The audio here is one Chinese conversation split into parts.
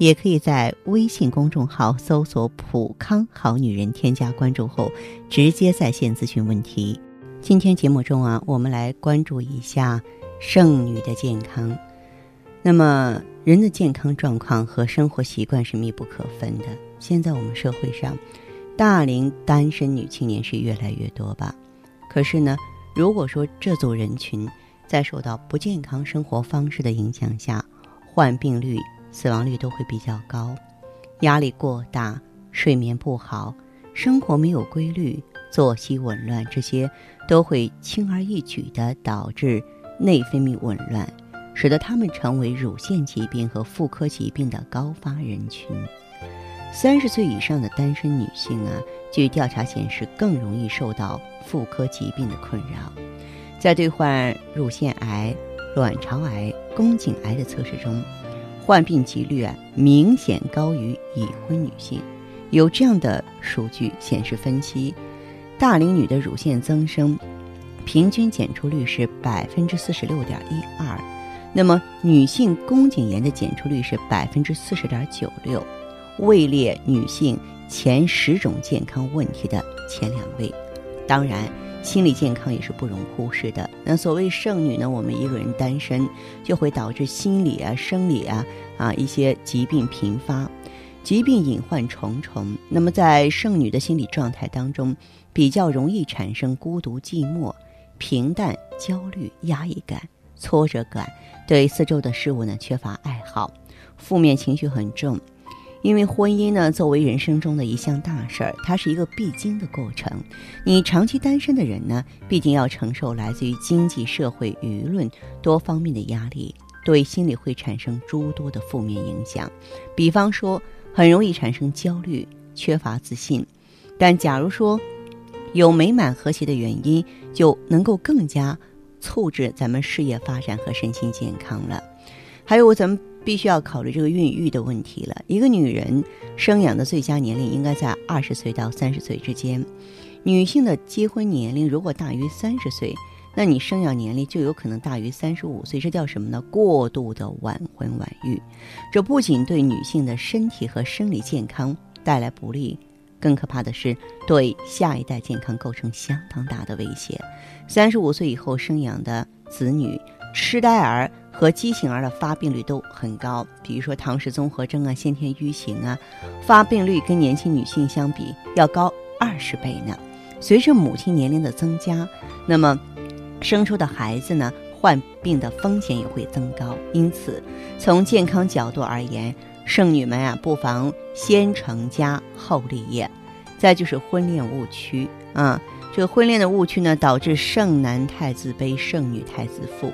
也可以在微信公众号搜索“普康好女人”，添加关注后直接在线咨询问题。今天节目中啊，我们来关注一下剩女的健康。那么，人的健康状况和生活习惯是密不可分的。现在我们社会上，大龄单身女青年是越来越多吧？可是呢，如果说这组人群在受到不健康生活方式的影响下，患病率、死亡率都会比较高。压力过大、睡眠不好、生活没有规律、作息紊乱，这些都会轻而易举地导致内分泌紊乱，使得他们成为乳腺疾病和妇科疾病的高发人群。三十岁以上的单身女性啊，据调查显示，更容易受到妇科疾病的困扰。在对患乳腺癌、卵巢癌、宫颈癌的测试中，患病几率啊明显高于已婚女性。有这样的数据显示，分析大龄女的乳腺增生平均检出率是百分之四十六点一二，那么女性宫颈炎的检出率是百分之四十点九六。位列女性前十种健康问题的前两位，当然，心理健康也是不容忽视的。那所谓剩女呢，我们一个人单身就会导致心理啊、生理啊啊一些疾病频发，疾病隐患重重。那么在剩女的心理状态当中，比较容易产生孤独、寂寞、平淡、焦虑、压抑感、挫折感，对四周的事物呢缺乏爱好，负面情绪很重。因为婚姻呢，作为人生中的一项大事儿，它是一个必经的过程。你长期单身的人呢，毕竟要承受来自于经济社会、舆论多方面的压力，对心理会产生诸多的负面影响。比方说，很容易产生焦虑、缺乏自信。但假如说有美满和谐的原因，就能够更加促进咱们事业发展和身心健康了。还有咱们。必须要考虑这个孕育的问题了。一个女人生养的最佳年龄应该在二十岁到三十岁之间。女性的结婚年龄如果大于三十岁，那你生养年龄就有可能大于三十五岁。这叫什么呢？过度的晚婚晚育。这不仅对女性的身体和生理健康带来不利，更可怕的是对下一代健康构成相当大的威胁。三十五岁以后生养的子女，痴呆儿。和畸形儿的发病率都很高，比如说唐氏综合征啊、先天愚型啊，发病率跟年轻女性相比要高二十倍呢。随着母亲年龄的增加，那么生出的孩子呢，患病的风险也会增高。因此，从健康角度而言，剩女们啊，不妨先成家后立业。再就是婚恋误区啊，这个婚恋的误区呢，导致剩男太自卑，剩女太自负。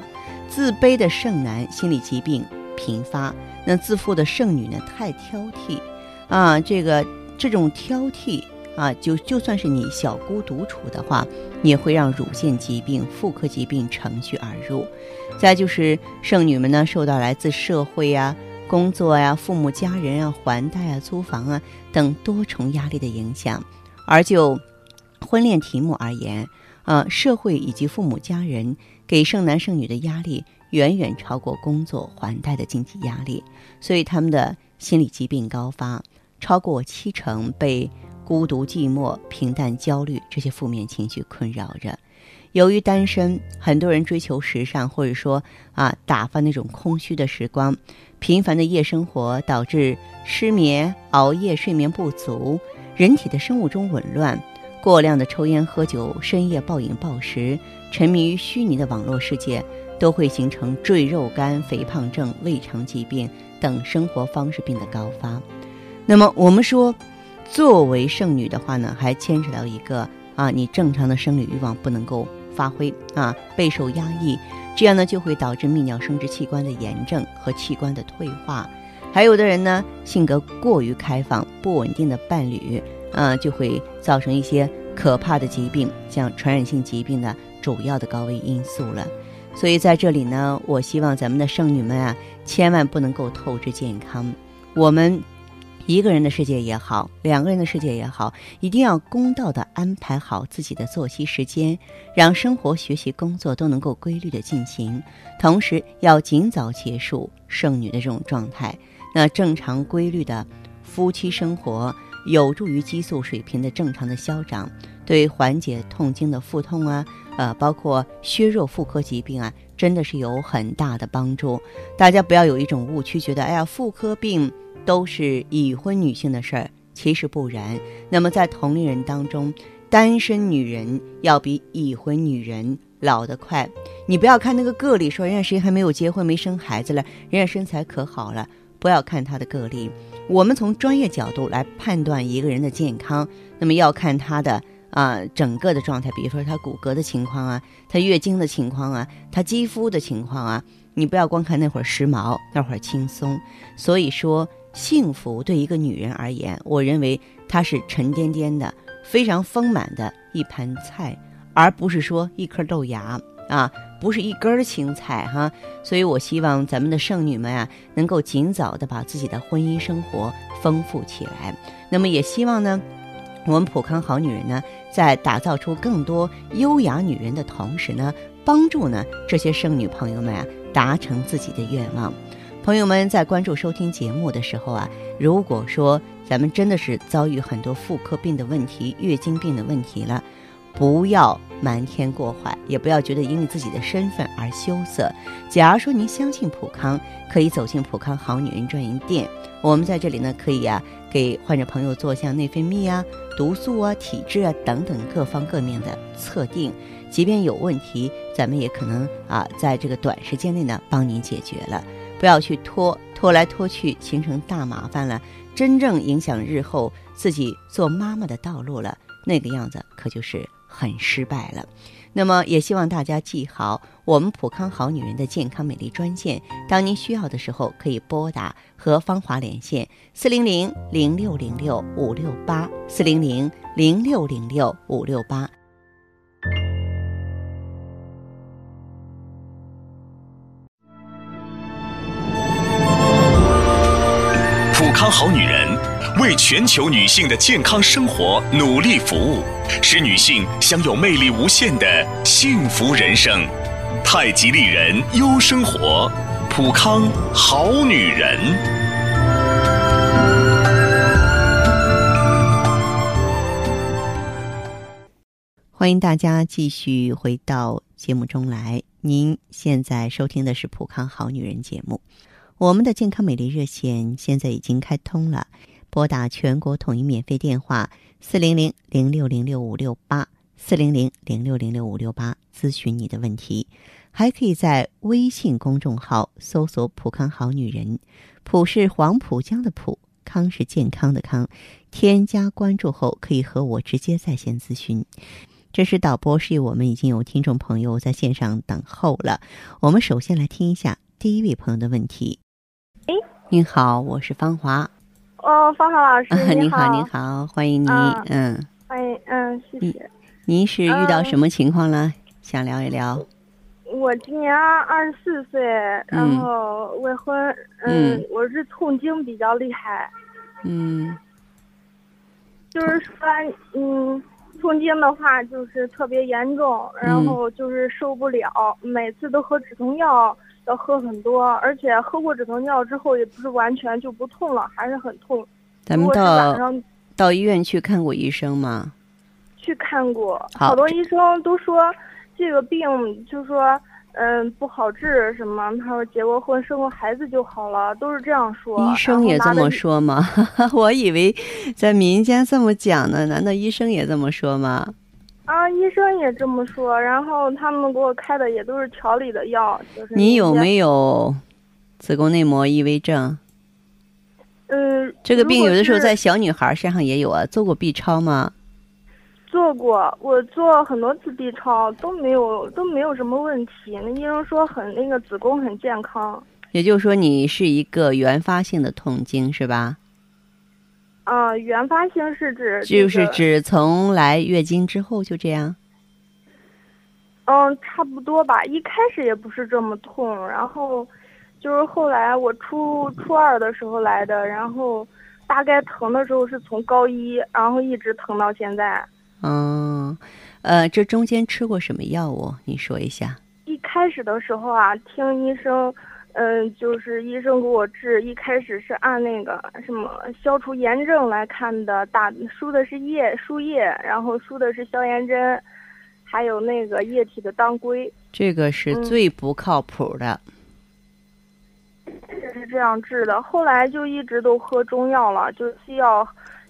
自卑的剩男心理疾病频发，那自负的剩女呢太挑剔，啊，这个这种挑剔啊，就就算是你小姑独处的话，也会让乳腺疾病、妇科疾病乘虚而入。再就是剩女们呢，受到来自社会呀、工作呀、父母家人啊、还贷啊、租房啊等多重压力的影响。而就婚恋题目而言，啊，社会以及父母家人。给剩男剩女的压力远远超过工作还贷的经济压力，所以他们的心理疾病高发，超过七成被孤独、寂寞、平淡、焦虑这些负面情绪困扰着。由于单身，很多人追求时尚，或者说啊打发那种空虚的时光，频繁的夜生活导致失眠、熬夜、睡眠不足，人体的生物钟紊乱。过量的抽烟喝酒、深夜暴饮暴食、沉迷于虚拟的网络世界，都会形成赘肉肝、肥胖症、胃肠疾病等生活方式病的高发。那么，我们说，作为剩女的话呢，还牵扯到一个啊，你正常的生理欲望不能够发挥啊，备受压抑，这样呢就会导致泌尿生殖器官的炎症和器官的退化。还有的人呢，性格过于开放，不稳定的伴侣。嗯，就会造成一些可怕的疾病，像传染性疾病的主要的高危因素了。所以在这里呢，我希望咱们的剩女们啊，千万不能够透支健康。我们一个人的世界也好，两个人的世界也好，一定要公道的安排好自己的作息时间，让生活、学习、工作都能够规律的进行。同时，要尽早结束剩女的这种状态。那正常规律的夫妻生活，有助于激素水平的正常的消长，对缓解痛经的腹痛啊。呃，包括削弱妇科疾病啊，真的是有很大的帮助。大家不要有一种误区，觉得哎呀，妇科病都是已婚女性的事儿，其实不然。那么在同龄人当中，单身女人要比已婚女人老得快。你不要看那个个例，说人家谁还没有结婚没生孩子了，人家身材可好了。不要看他的个例，我们从专业角度来判断一个人的健康，那么要看他的。啊，整个的状态，比如说他骨骼的情况啊，他月经的情况啊，他肌肤的情况啊，你不要光看那会儿时髦，那会儿轻松。所以说，幸福对一个女人而言，我认为它是沉甸甸的、非常丰满的一盘菜，而不是说一颗豆芽啊，不是一根青菜哈。所以我希望咱们的剩女们啊，能够尽早的把自己的婚姻生活丰富起来。那么也希望呢。我们普康好女人呢，在打造出更多优雅女人的同时呢，帮助呢这些剩女朋友们啊达成自己的愿望。朋友们在关注收听节目的时候啊，如果说咱们真的是遭遇很多妇科病的问题、月经病的问题了，不要瞒天过海，也不要觉得因为自己的身份而羞涩。假如说您相信普康，可以走进普康好女人专营店，我们在这里呢可以啊。给患者朋友做像内分泌啊、毒素啊、体质啊等等各方各面的测定，即便有问题，咱们也可能啊在这个短时间内呢帮您解决了。不要去拖，拖来拖去形成大麻烦了，真正影响日后自己做妈妈的道路了，那个样子可就是很失败了。那么也希望大家记好我们普康好女人的健康美丽专线，当您需要的时候可以拨打和芳华连线四零零零六零六五六八四零零零六零六五六八。普康好女人为全球女性的健康生活努力服务。使女性享有魅力无限的幸福人生，太极丽人优生活，普康好女人。欢迎大家继续回到节目中来。您现在收听的是普康好女人节目，我们的健康美丽热线现在已经开通了，拨打全国统一免费电话。四零零零六零六五六八，四零零零六零六五六八，咨询你的问题，还可以在微信公众号搜索“浦康好女人”，浦是黄浦江的浦，康是健康的康，添加关注后可以和我直接在线咨询。这是导播示意我们已经有听众朋友在线上等候了，我们首先来听一下第一位朋友的问题。哎，您好，我是芳华。哦，芳芳老师，你好，你好，欢迎您，嗯，欢迎，嗯，谢谢。您是遇到什么情况了？想聊一聊？我今年二十四岁，然后未婚，嗯，我是痛经比较厉害，嗯，就是说，嗯，痛经的话就是特别严重，然后就是受不了，每次都喝止痛药。要喝很多，而且喝过止疼药之后，也不是完全就不痛了，还是很痛。咱们到到医院去看过医生吗？去看过，好多医生都说这个病就说嗯不好治什么。他说结过婚生过孩子就好了，都是这样说。医生也这么说吗？我以为在民间这么讲呢，难道医生也这么说吗？啊，医生也这么说，然后他们给我开的也都是调理的药，就是你有没有子宫内膜异位症？嗯，这个病有的时候在小女孩身上也有啊。做过 B 超吗？做过，我做很多次 B 超都没有都没有什么问题。那医生说很那个子宫很健康。也就是说，你是一个原发性的痛经是吧？嗯，原发性是指就是指从来月经之后就这样。嗯，差不多吧。一开始也不是这么痛，然后就是后来我初初二的时候来的，然后大概疼的时候是从高一，然后一直疼到现在。嗯，呃，这中间吃过什么药物？你说一下。一开始的时候啊，听医生，嗯，就是医生给我治，一开始是按那个什么消除炎症来看的，打输的是液输液，然后输的是消炎针。还有那个液体的当归，这个是最不靠谱的。这是这样治的，后来就一直都喝中药了，就西药，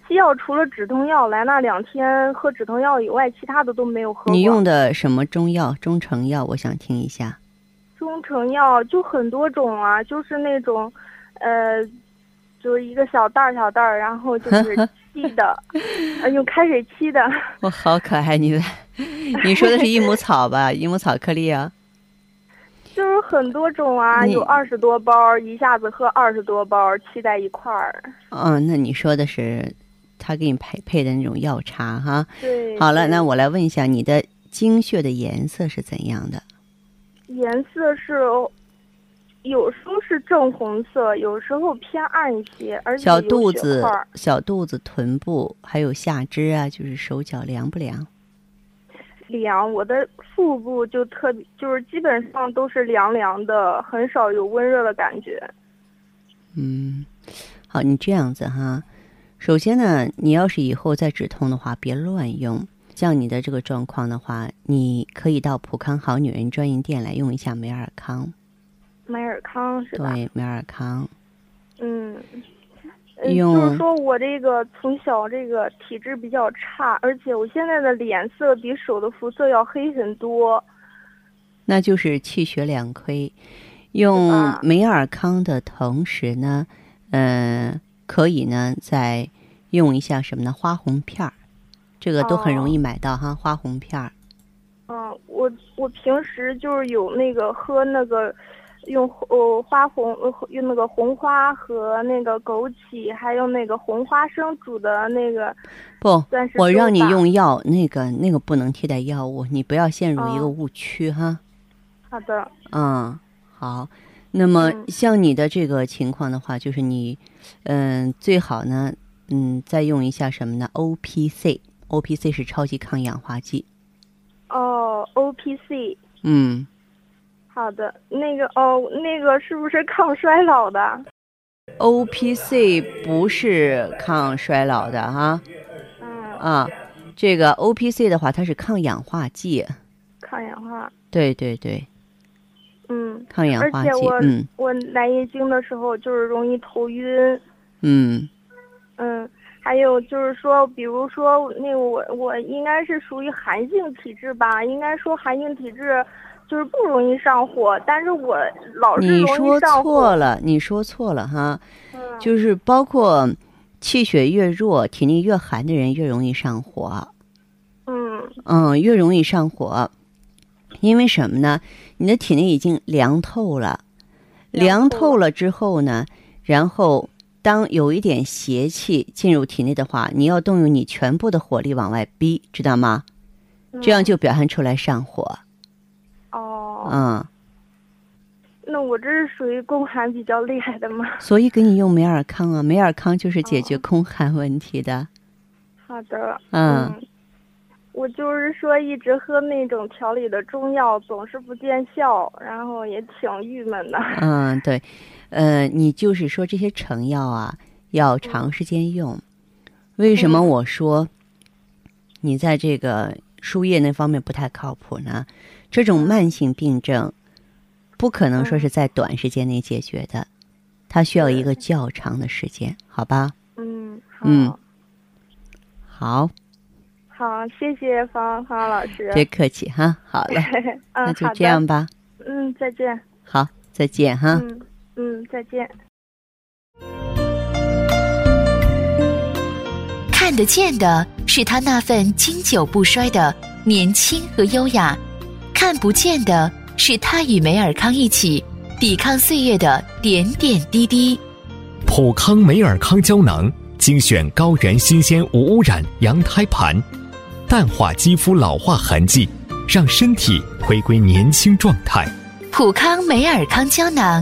西药除了止痛药来那两天喝止痛药以外，其他的都没有喝。你用的什么中药？中成药？我想听一下。中成药就很多种啊，就是那种，呃，就是一个小袋儿小袋儿，然后就 是。沏的，用开水沏的。我好可爱，你的，你说的是益母草吧？益母草颗粒啊。就是很多种啊，有二十多包，一下子喝二十多包，沏在一块儿。嗯，那你说的是他给你配配的那种药茶哈？对。好了，那我来问一下，你的经血的颜色是怎样的？颜色是。有时候是正红色，有时候偏暗一些，而且小肚子、小肚子、臀部还有下肢啊，就是手脚凉不凉？凉，我的腹部就特别，就是基本上都是凉凉的，很少有温热的感觉。嗯，好，你这样子哈，首先呢，你要是以后再止痛的话，别乱用。像你的这个状况的话，你可以到普康好女人专营店来用一下美尔康。美尔康是吧？对，美尔康。嗯，就是说我这个从小这个体质比较差，而且我现在的脸色比手的肤色要黑很多。那就是气血两亏。用美尔康的同时呢，嗯，可以呢再用一下什么呢？花红片儿，这个都很容易买到哈，花红片儿。嗯，我我平时就是有那个喝那个。用呃花红呃用那个红花和那个枸杞，还有那个红花生煮的那个。不，我让你用药，那个那个不能替代药物，你不要陷入一个误区哈。好的。嗯，好。那么像你的这个情况的话，就是你，嗯，最好呢，嗯，再用一下什么呢？O P C，O P C 是超级抗氧化剂。哦，O P C。嗯。好的，那个哦，那个是不是抗衰老的？O P C 不是抗衰老的哈。嗯。啊，这个 O P C 的话，它是抗氧化剂。抗氧化。对对对。嗯。抗氧化剂。嗯。我来月经的时候就是容易头晕。嗯。嗯，还有就是说，比如说，那我我应该是属于寒性体质吧？应该说寒性体质。就是不容易上火，但是我老是。你说错了，你说错了哈。嗯。就是包括气血越弱、体内越寒的人越容易上火。嗯。嗯，越容易上火，因为什么呢？你的体内已经凉透了，凉透了之后呢，然后当有一点邪气进入体内的话，你要动用你全部的火力往外逼，知道吗？这样就表现出来上火。哦嗯，那我这是属于宫寒比较厉害的吗？所以给你用美尔康啊，美尔康就是解决宫寒问题的。好的，嗯，我就是说一直喝那种调理的中药，总是不见效，然后也挺郁闷的。嗯，对，呃，你就是说这些成药啊，要长时间用。为什么我说你在这个输液那方面不太靠谱呢？这种慢性病症，不可能说是在短时间内解决的，它需要一个较长的时间，好吧？嗯，嗯，好，好，谢谢方方老师，别客气哈，好了，那就这样吧，嗯，再见，好，再见哈，嗯嗯，再见。看得见的是他那份经久不衰的年轻和优雅。看不见的是他与梅尔康一起抵抗岁月的点点滴滴。普康梅尔康胶囊精选高原新鲜无污染羊胎盘，淡化肌肤老化痕迹，让身体回归年轻状态。普康梅尔康胶囊，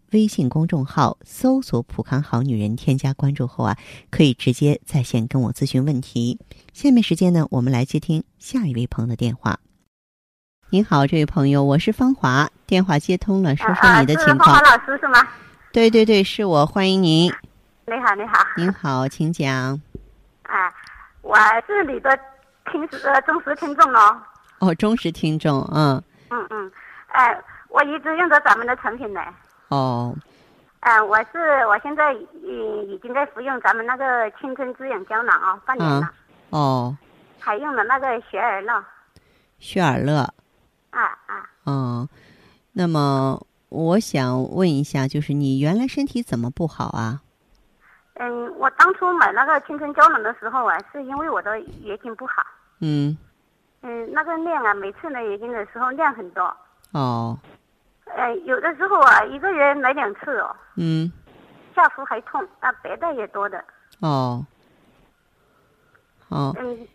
微信公众号搜索“普康好女人”，添加关注后啊，可以直接在线跟我咨询问题。下面时间呢，我们来接听下一位朋友的电话。您好，这位朋友，我是芳华，电话接通了，说说你的情况。芳华老师是吗？对对对，是我，欢迎您。你好，你好。您好，请讲。啊，我是你的听呃忠实听众哦。哦，忠实听众，嗯。嗯嗯，哎，我一直用着咱们的产品呢。哦。嗯，我是我现在已已经在服用咱们那个青春滋养胶囊哦，半年了。哦。还用了那个雪尔乐。雪尔乐。啊啊，哦，那么我想问一下，就是你原来身体怎么不好啊？嗯，我当初买那个青春胶囊的时候啊，是因为我的月经不好。嗯。嗯，那个量啊，每次来月经的时候量很多。哦。呃，有的时候啊，一个月来两次哦。嗯。下腹还痛，啊，白带也多的。哦。哦。嗯。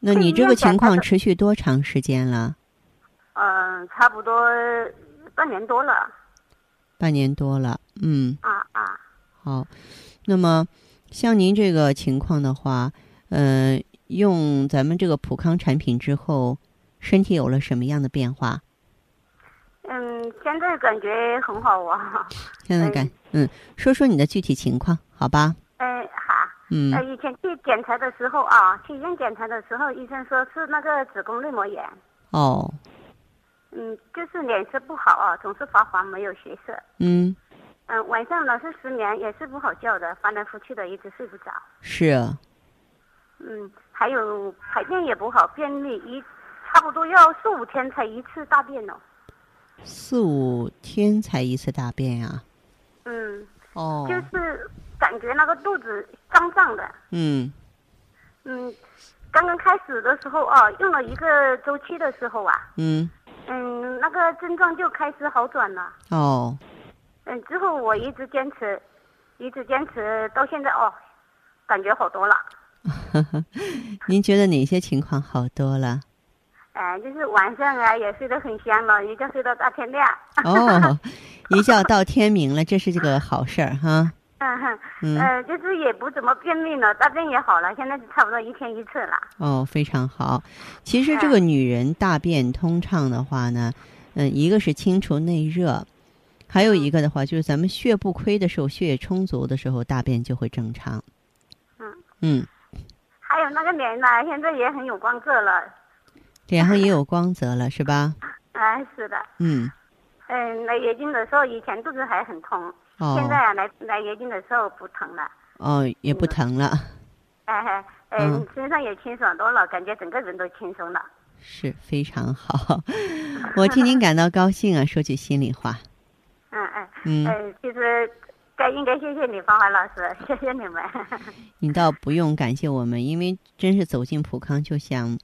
那你这个情况持续多长时间了？嗯，差不多半年多了。半年多了，嗯。啊啊。好，那么像您这个情况的话，呃，用咱们这个普康产品之后，身体有了什么样的变化？嗯，现在感觉很好啊。现在感嗯，说说你的具体情况，好吧？哎，好。嗯。呃，以前去检查的时候啊，去医院检查的时候，医生说是那个子宫内膜炎。哦。嗯，就是脸色不好啊，总是发黄，没有血色。嗯，嗯，晚上老是失眠，也是不好觉的，翻来覆去的，一直睡不着。是。啊嗯，还有排便也不好，便秘一差不多要四五天才一次大便呢。四五天才一次大便呀？嗯。哦。就是感觉那个肚子胀胀的。嗯。嗯，刚刚开始的时候啊，用了一个周期的时候啊。嗯。嗯，那个症状就开始好转了。哦。嗯，之后我一直坚持，一直坚持到现在哦，感觉好多了。您觉得哪些情况好多了？哎，就是晚上啊，也睡得很香了，一觉睡到大天亮。哦，一觉到天明了，这是这个好事儿哈。嗯哼，呃，就是也不怎么便秘了，大便也好了，现在差不多一天一次了。哦，非常好。其实这个女人大便通畅的话呢，嗯，一个是清除内热，还有一个的话就是咱们血不亏的时候，血液充足的时候，大便就会正常。嗯。嗯。还有那个脸呢，现在也很有光泽了。脸上也有光泽了，是吧？哎，是的。嗯。嗯，来月经的时候，以前肚子还很痛。现在啊，来来月经的时候不疼了。哦，也不疼了。哎嗯，身上也清爽多了，感觉整个人都轻松了。是非常好，我替您感到高兴啊！说句心里话。嗯嗯。嗯。其实该应该谢谢你，芳华老师，谢谢你们。你倒不用感谢我们，因为真是走进普康就像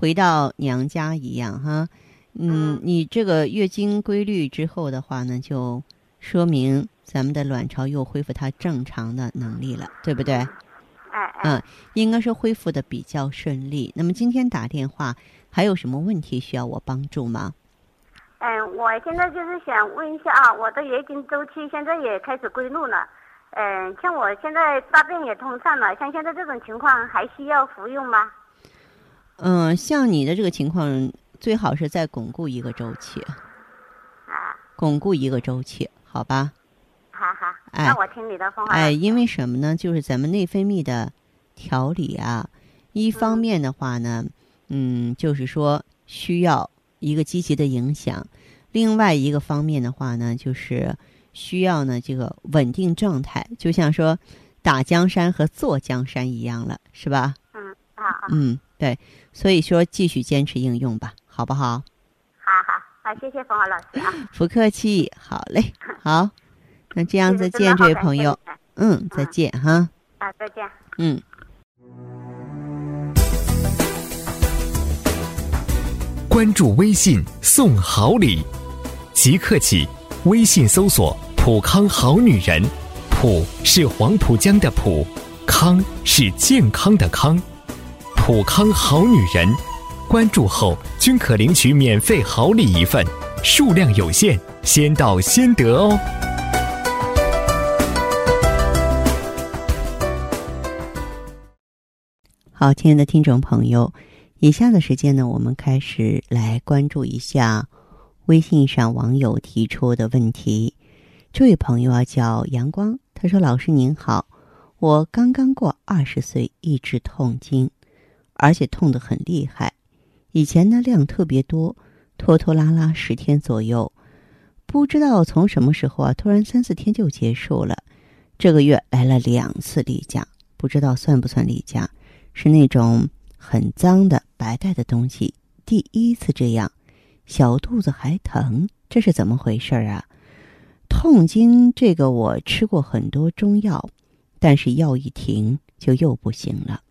回到娘家一样哈。嗯。你这个月经规律之后的话呢，就说明。咱们的卵巢又恢复它正常的能力了，对不对？哎嗯，应该是恢复的比较顺利。那么今天打电话还有什么问题需要我帮助吗？嗯，我现在就是想问一下啊，我的月经周期现在也开始规律了。嗯，像我现在大便也通畅了，像现在这种情况还需要服用吗？嗯，像你的这个情况，最好是再巩固一个周期。啊。巩固一个周期，好吧？好好，那我听你的方法。哎，因为什么呢？就是咱们内分泌的调理啊，一方面的话呢，嗯，就是说需要一个积极的影响；另外一个方面的话呢，就是需要呢这个稳定状态，就像说打江山和坐江山一样了，是吧？嗯，啊啊。嗯，对，所以说继续坚持应用吧，好不好？好好，好，谢谢冯华老师啊。不客气，好嘞，好，那这样再见，这位朋友，嗯，再见哈。啊，再见。嗯。关注微信送好礼，即刻起，微信搜索“普康好女人”，普是黄浦江的浦，康是健康的康，普康好女人，关注后均可领取免费好礼一份，数量有限，先到先得哦。好，亲爱的听众朋友。以下的时间呢，我们开始来关注一下微信上网友提出的问题。这位朋友啊叫阳光，他说：“老师您好，我刚刚过二十岁，一直痛经，而且痛得很厉害。以前呢量特别多，拖拖拉拉十天左右，不知道从什么时候啊，突然三四天就结束了。这个月来了两次例假，不知道算不算例假？是那种。”很脏的白带的东西，第一次这样，小肚子还疼，这是怎么回事啊？痛经这个我吃过很多中药，但是药一停就又不行了。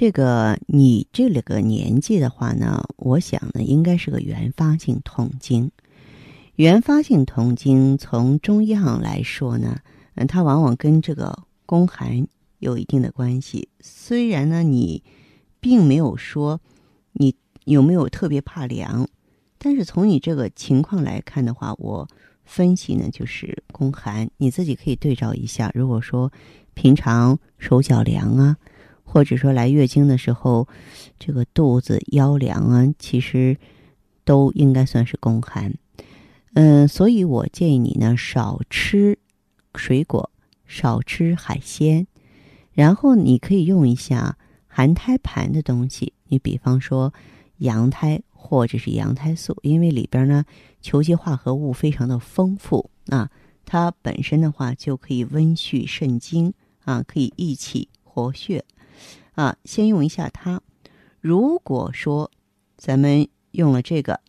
这个你这个年纪的话呢，我想呢应该是个原发性痛经。原发性痛经从中医上来说呢，嗯，它往往跟这个宫寒。有一定的关系，虽然呢，你并没有说你有没有特别怕凉，但是从你这个情况来看的话，我分析呢就是宫寒，你自己可以对照一下。如果说平常手脚凉啊，或者说来月经的时候这个肚子腰凉啊，其实都应该算是宫寒。嗯，所以我建议你呢少吃水果，少吃海鲜。然后你可以用一下含胎盘的东西，你比方说羊胎或者是羊胎素，因为里边呢球基化合物非常的丰富啊，它本身的话就可以温煦肾经啊，可以益气活血啊。先用一下它。如果说咱们用了这个，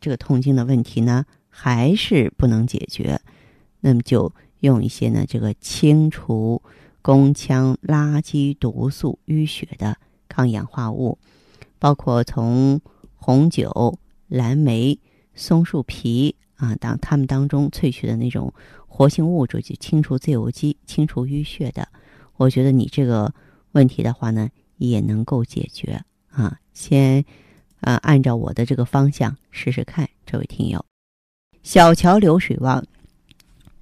这个痛经的问题呢还是不能解决，那么就用一些呢这个清除。宫腔垃圾毒素淤血的抗氧化物，包括从红酒、蓝莓、松树皮啊当它们当中萃取的那种活性物质，去清除自由基、清除淤血的。我觉得你这个问题的话呢，也能够解决啊。先啊，按照我的这个方向试试看，这位听友。小桥流水望，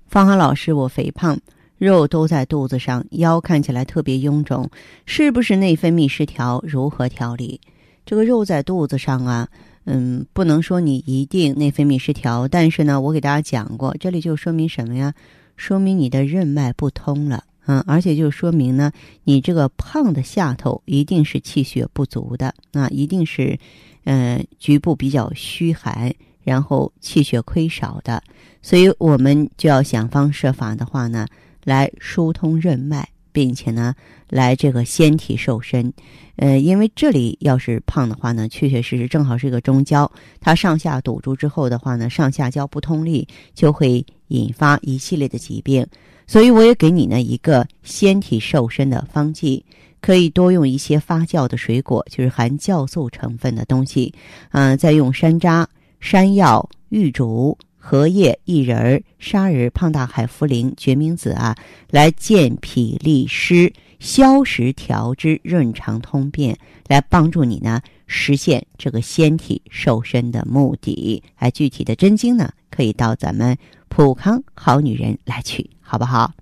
芳华老师，我肥胖。肉都在肚子上，腰看起来特别臃肿，是不是内分泌失调？如何调理？这个肉在肚子上啊，嗯，不能说你一定内分泌失调，但是呢，我给大家讲过，这里就说明什么呀？说明你的任脉不通了，嗯，而且就说明呢，你这个胖的下头一定是气血不足的，那，一定是，嗯，局部比较虚寒，然后气血亏少的，所以我们就要想方设法的话呢。来疏通任脉，并且呢，来这个纤体瘦身，呃，因为这里要是胖的话呢，确确实实正好是一个中焦，它上下堵住之后的话呢，上下焦不通利，就会引发一系列的疾病。所以我也给你呢一个纤体瘦身的方剂，可以多用一些发酵的水果，就是含酵素成分的东西，嗯，再用山楂、山药、玉竹。荷叶、薏仁、砂仁、胖大海、茯苓、决明子啊，来健脾利湿、消食调脂、润肠通便，来帮助你呢实现这个纤体瘦身的目的。哎，具体的真经呢，可以到咱们普康好女人来取，好不好？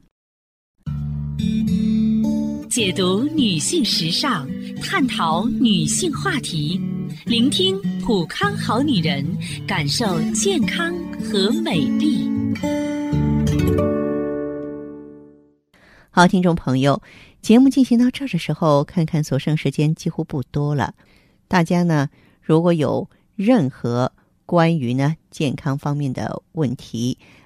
解读女性时尚，探讨女性话题。聆听普康好女人，感受健康和美丽。好，听众朋友，节目进行到这儿的时候，看看所剩时间几乎不多了。大家呢，如果有任何关于呢健康方面的问题，